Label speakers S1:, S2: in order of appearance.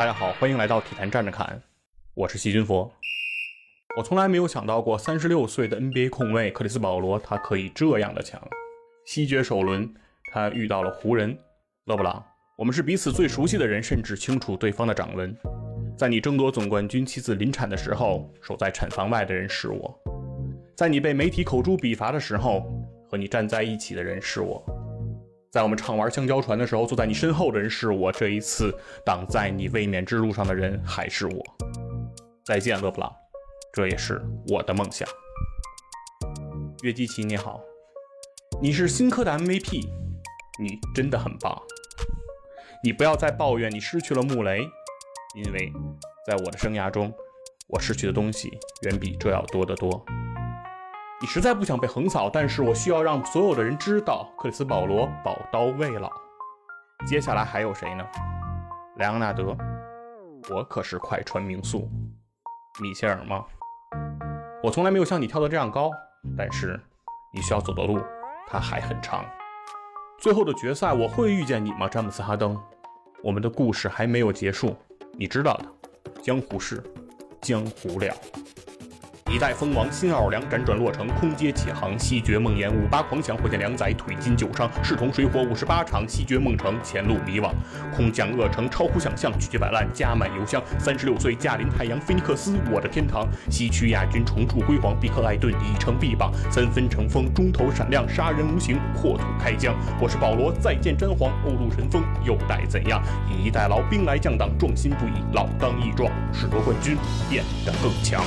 S1: 大家好，欢迎来到体坛站着侃，我是细菌佛。我从来没有想到过，三十六岁的 NBA 控卫克里斯保罗，他可以这样的强。西决首轮，他遇到了湖人勒布朗，我们是彼此最熟悉的人，甚至清楚对方的掌纹。在你争夺总冠军、妻子临产的时候，守在产房外的人是我；在你被媒体口诛笔伐的时候，和你站在一起的人是我。在我们畅玩香蕉船的时候，坐在你身后的人是我。这一次挡在你卫冕之路上的人还是我。再见，勒布朗，这也是我的梦想。约基奇，你好，你是新科的 MVP，你真的很棒。你不要再抱怨你失去了穆雷，因为在我的生涯中，我失去的东西远比这要多得多。你实在不想被横扫，但是我需要让所有的人知道，克里斯保罗宝刀未老。接下来还有谁呢？莱昂纳德，我可是快船名宿。米切尔吗？我从来没有像你跳得这样高，但是你需要走的路，它还很长。最后的决赛，我会遇见你吗，詹姆斯哈登？我们的故事还没有结束，你知道的，江湖事，江湖了。一代封王新奥尔良辗转落成，空阶起航，西决梦魇，五八狂想，火箭良宰，腿筋旧伤，势同水火五十八场，西决梦成，前路迷惘，空降恶城，超乎想象，拒绝摆烂，加满油箱，三十六岁驾临太阳，菲尼克斯，我的天堂，西区亚军重铸辉煌，比克艾顿已成臂膀，三分成风，中投闪亮，杀人无形，破土开疆，我是保罗，再见詹皇，欧陆神锋，又待怎样？以逸待劳，兵来将挡，壮心不已，老当益壮，使得冠军变得更强。